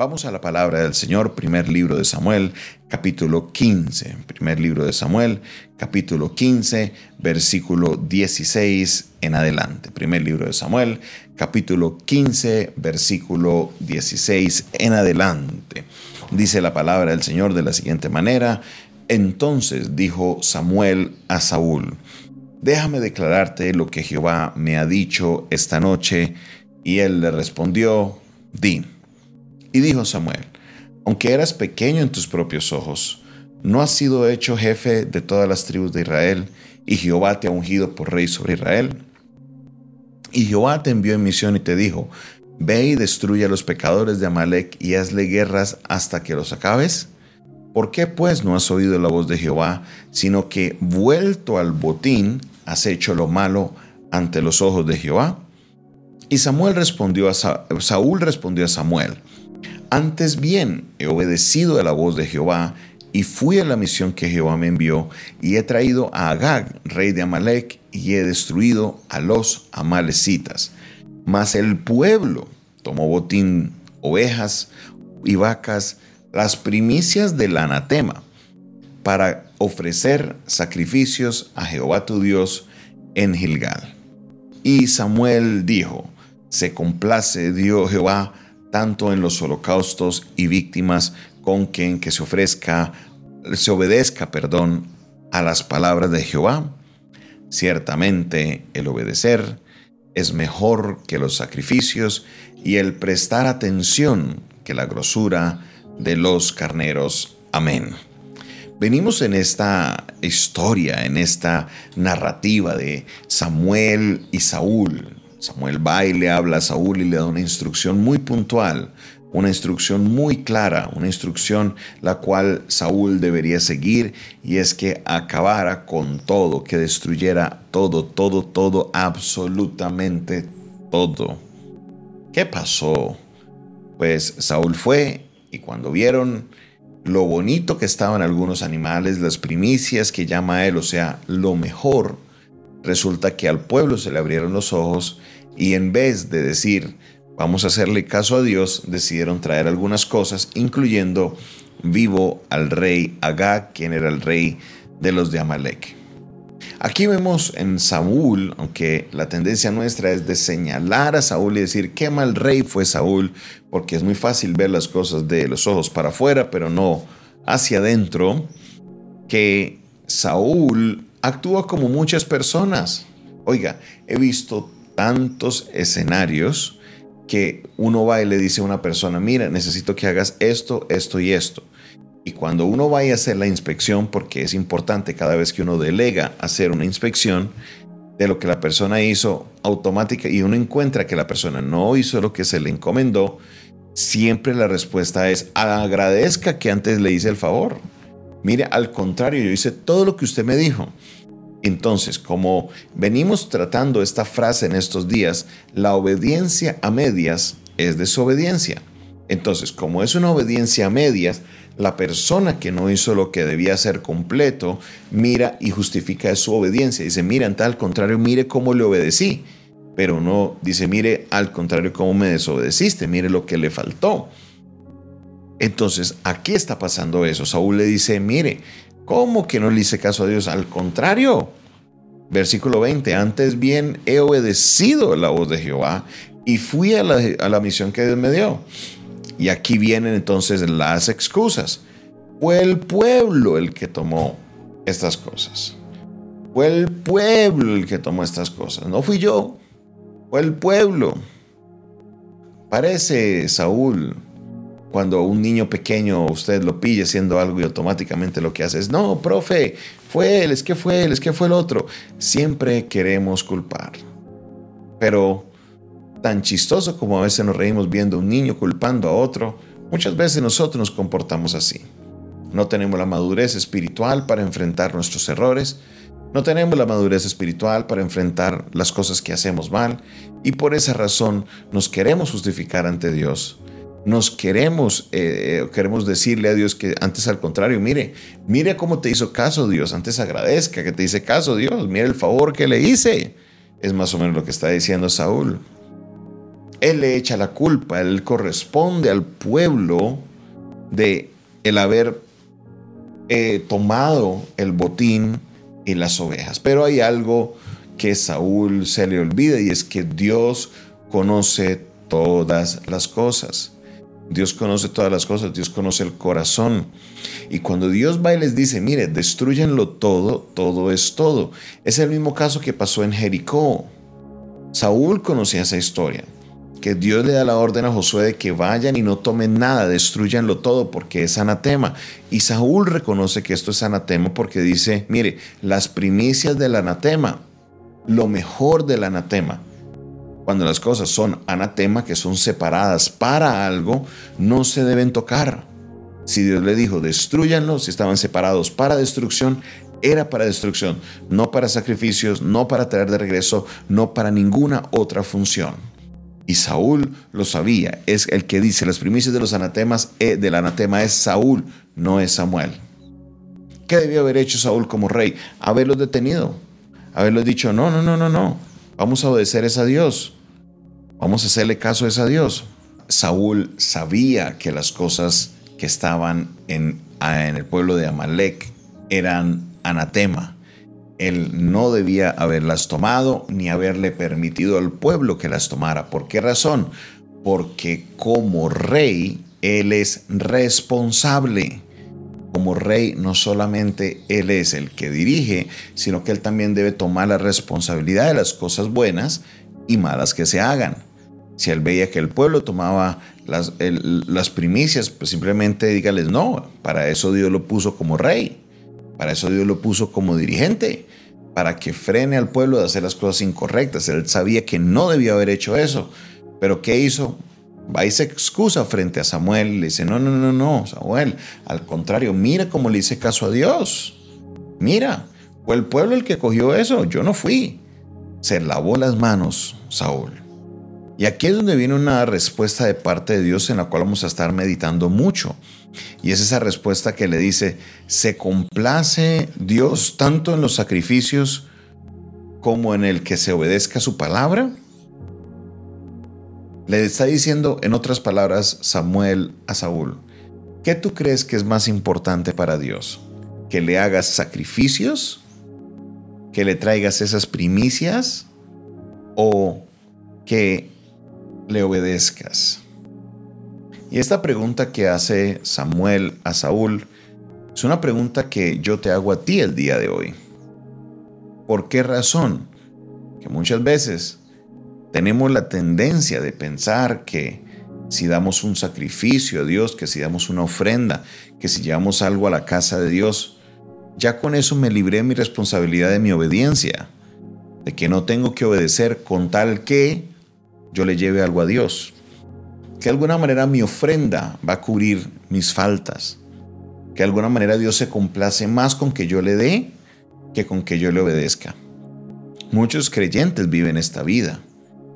Vamos a la palabra del Señor, primer libro de Samuel, capítulo 15. Primer libro de Samuel, capítulo 15, versículo 16 en adelante. Primer libro de Samuel, capítulo 15, versículo 16 en adelante. Dice la palabra del Señor de la siguiente manera. Entonces dijo Samuel a Saúl, déjame declararte lo que Jehová me ha dicho esta noche. Y él le respondió, di. Y dijo Samuel, aunque eras pequeño en tus propios ojos, ¿no has sido hecho jefe de todas las tribus de Israel y Jehová te ha ungido por rey sobre Israel? Y Jehová te envió en misión y te dijo, ve y destruye a los pecadores de Amalek y hazle guerras hasta que los acabes. ¿Por qué pues no has oído la voz de Jehová, sino que vuelto al botín has hecho lo malo ante los ojos de Jehová? Y Samuel respondió a Saúl respondió a Samuel, antes bien, he obedecido a la voz de Jehová y fui a la misión que Jehová me envió y he traído a Agag, rey de Amalek, y he destruido a los amalecitas. Mas el pueblo tomó botín, ovejas y vacas, las primicias del anatema, para ofrecer sacrificios a Jehová tu Dios en Gilgal. Y Samuel dijo, se complace Dios Jehová tanto en los holocaustos y víctimas con quien que se ofrezca, se obedezca, perdón, a las palabras de Jehová. Ciertamente el obedecer es mejor que los sacrificios y el prestar atención que la grosura de los carneros. Amén. Venimos en esta historia, en esta narrativa de Samuel y Saúl, Samuel va y le habla a Saúl y le da una instrucción muy puntual, una instrucción muy clara, una instrucción la cual Saúl debería seguir y es que acabara con todo, que destruyera todo, todo, todo, absolutamente todo. ¿Qué pasó? Pues Saúl fue y cuando vieron lo bonito que estaban algunos animales, las primicias que llama él, o sea, lo mejor, resulta que al pueblo se le abrieron los ojos y en vez de decir, vamos a hacerle caso a Dios, decidieron traer algunas cosas, incluyendo vivo al rey Agag, quien era el rey de los de Amalek. Aquí vemos en Saúl, aunque la tendencia nuestra es de señalar a Saúl y decir qué mal rey fue Saúl, porque es muy fácil ver las cosas de los ojos para afuera, pero no hacia adentro, que Saúl actúa como muchas personas. Oiga, he visto tantos escenarios que uno va y le dice a una persona, mira, necesito que hagas esto, esto y esto. Y cuando uno vaya a hacer la inspección, porque es importante cada vez que uno delega hacer una inspección de lo que la persona hizo automática y uno encuentra que la persona no hizo lo que se le encomendó, siempre la respuesta es agradezca que antes le hice el favor. Mire, al contrario, yo hice todo lo que usted me dijo. Entonces, como venimos tratando esta frase en estos días, la obediencia a medias es desobediencia. Entonces, como es una obediencia a medias, la persona que no hizo lo que debía hacer completo, mira y justifica su obediencia. Dice, mira, tal contrario, mire cómo le obedecí. Pero no dice, mire, al contrario, cómo me desobedeciste, mire lo que le faltó. Entonces, aquí está pasando eso. Saúl le dice, mire, ¿Cómo que no le hice caso a Dios? Al contrario. Versículo 20, antes bien he obedecido la voz de Jehová y fui a la, misión que Dios me dio. Y aquí vienen entonces las excusas. Fue el pueblo el que tomó estas cosas. Fue el pueblo el que tomó estas cosas. No fui yo. Fue el pueblo. Parece Saúl cuando un niño pequeño usted lo pille haciendo algo y automáticamente lo que hace es, no, profe, fue él, es que fue él, es que fue el otro. Siempre queremos culpar. Pero tan chistoso como a veces nos reímos viendo un niño culpando a otro, muchas veces nosotros nos comportamos así. No tenemos la madurez espiritual para enfrentar nuestros errores, no tenemos la madurez espiritual para enfrentar las cosas que hacemos mal y por esa razón nos queremos justificar ante Dios nos queremos, eh, eh, queremos decirle a Dios que antes al contrario, mire, mire cómo te hizo caso Dios, antes agradezca que te hice caso Dios, mire el favor que le hice. Es más o menos lo que está diciendo Saúl. Él le echa la culpa, él corresponde al pueblo de el haber eh, tomado el botín y las ovejas. Pero hay algo que Saúl se le olvida y es que Dios conoce todas las cosas. Dios conoce todas las cosas, Dios conoce el corazón. Y cuando Dios va y les dice, mire, destruyenlo todo, todo es todo. Es el mismo caso que pasó en Jericó. Saúl conocía esa historia, que Dios le da la orden a Josué de que vayan y no tomen nada, destruyanlo todo porque es anatema. Y Saúl reconoce que esto es anatema porque dice, mire, las primicias del anatema, lo mejor del anatema, cuando las cosas son anatema, que son separadas para algo, no se deben tocar. Si Dios le dijo, destruyanlo, si estaban separados para destrucción, era para destrucción, no para sacrificios, no para traer de regreso, no para ninguna otra función. Y Saúl lo sabía, es el que dice, las primicias de los anatemas, eh, del anatema es Saúl, no es Samuel. ¿Qué debió haber hecho Saúl como rey? Haberlos detenido, haberlos dicho, no, no, no, no, no, vamos a obedecer a Dios. Vamos a hacerle caso a ese Dios. Saúl sabía que las cosas que estaban en, en el pueblo de Amalek eran anatema. Él no debía haberlas tomado ni haberle permitido al pueblo que las tomara. ¿Por qué razón? Porque como rey, él es responsable. Como rey, no solamente él es el que dirige, sino que él también debe tomar la responsabilidad de las cosas buenas y malas que se hagan. Si él veía que el pueblo tomaba las, primicias, pues simplemente dígales no. Para eso Dios lo puso como rey. Para eso Dios lo puso como dirigente. Para que frene al pueblo de hacer las cosas incorrectas. Él sabía que no debía haber hecho eso. Pero ¿qué hizo? Va y se excusa frente a Samuel le dice, no, no, no, no, Samuel, al contrario, mira cómo le hice caso a Dios. Mira, fue el pueblo el que cogió eso, yo no fui. Se lavó las manos Saúl. Y aquí es donde viene una respuesta de parte de Dios en la cual vamos a estar meditando mucho. Y es esa respuesta que le dice, ¿se complace Dios tanto en los sacrificios como en el que se obedezca su palabra? Le está diciendo, en otras palabras, Samuel a Saúl, ¿qué tú crees que es más importante para Dios? ¿Que le hagas sacrificios? ¿Que le traigas esas primicias? ¿O que le obedezcas. Y esta pregunta que hace Samuel a Saúl es una pregunta que yo te hago a ti el día de hoy. ¿Por qué razón? Que muchas veces tenemos la tendencia de pensar que si damos un sacrificio a Dios, que si damos una ofrenda, que si llevamos algo a la casa de Dios, ya con eso me libré mi responsabilidad de mi obediencia, de que no tengo que obedecer con tal que yo le lleve algo a Dios. Que de alguna manera mi ofrenda va a cubrir mis faltas. Que de alguna manera Dios se complace más con que yo le dé que con que yo le obedezca. Muchos creyentes viven esta vida.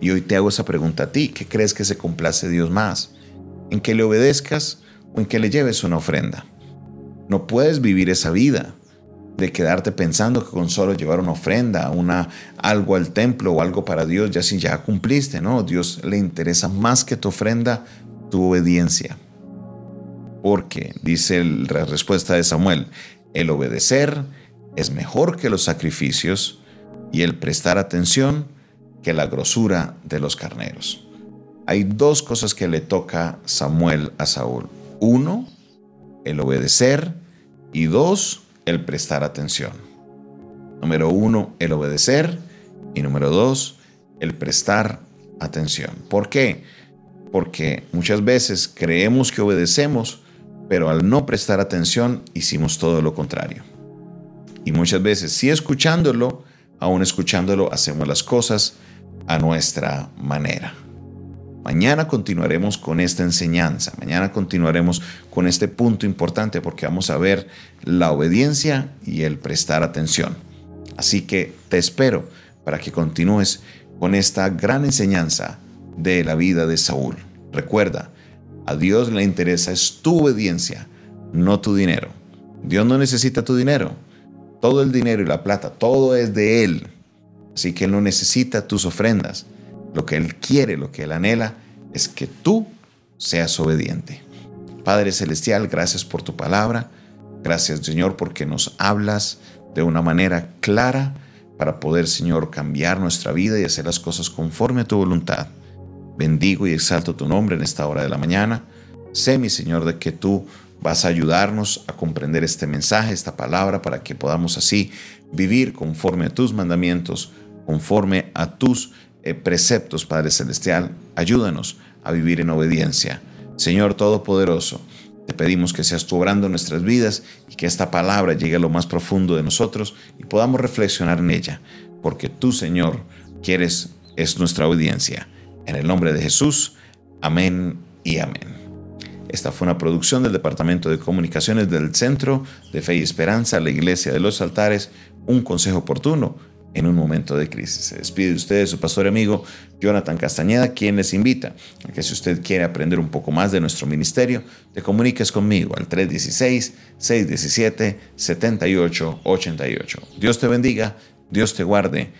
Y hoy te hago esa pregunta a ti. ¿Qué crees que se complace Dios más? ¿En que le obedezcas o en que le lleves una ofrenda? No puedes vivir esa vida de quedarte pensando que con solo llevar una ofrenda, una, algo al templo o algo para Dios, ya si ya cumpliste, ¿no? Dios le interesa más que tu ofrenda, tu obediencia. Porque, dice la respuesta de Samuel, el obedecer es mejor que los sacrificios y el prestar atención que la grosura de los carneros. Hay dos cosas que le toca Samuel a Saúl. Uno, el obedecer y dos, el prestar atención. Número uno, el obedecer. Y número dos, el prestar atención. ¿Por qué? Porque muchas veces creemos que obedecemos, pero al no prestar atención hicimos todo lo contrario. Y muchas veces, si escuchándolo, aún escuchándolo, hacemos las cosas a nuestra manera. Mañana continuaremos con esta enseñanza, mañana continuaremos con este punto importante porque vamos a ver la obediencia y el prestar atención. Así que te espero para que continúes con esta gran enseñanza de la vida de Saúl. Recuerda, a Dios le interesa es tu obediencia, no tu dinero. Dios no necesita tu dinero. Todo el dinero y la plata, todo es de Él. Así que Él no necesita tus ofrendas. Lo que Él quiere, lo que Él anhela, es que tú seas obediente. Padre Celestial, gracias por tu palabra. Gracias Señor porque nos hablas de una manera clara para poder Señor cambiar nuestra vida y hacer las cosas conforme a tu voluntad. Bendigo y exalto tu nombre en esta hora de la mañana. Sé mi Señor de que tú vas a ayudarnos a comprender este mensaje, esta palabra, para que podamos así vivir conforme a tus mandamientos, conforme a tus eh, preceptos, Padre Celestial. Ayúdanos a vivir en obediencia. Señor Todopoderoso, te pedimos que seas tú obrando nuestras vidas y que esta palabra llegue a lo más profundo de nosotros y podamos reflexionar en ella, porque tú, Señor, quieres, es nuestra obediencia. En el nombre de Jesús, amén y amén. Esta fue una producción del Departamento de Comunicaciones del Centro de Fe y Esperanza, la Iglesia de los Altares, un consejo oportuno en un momento de crisis. Se despide de ustedes su pastor y amigo Jonathan Castañeda, quien les invita a que si usted quiere aprender un poco más de nuestro ministerio, te comuniques conmigo al 316-617-7888. Dios te bendiga, Dios te guarde,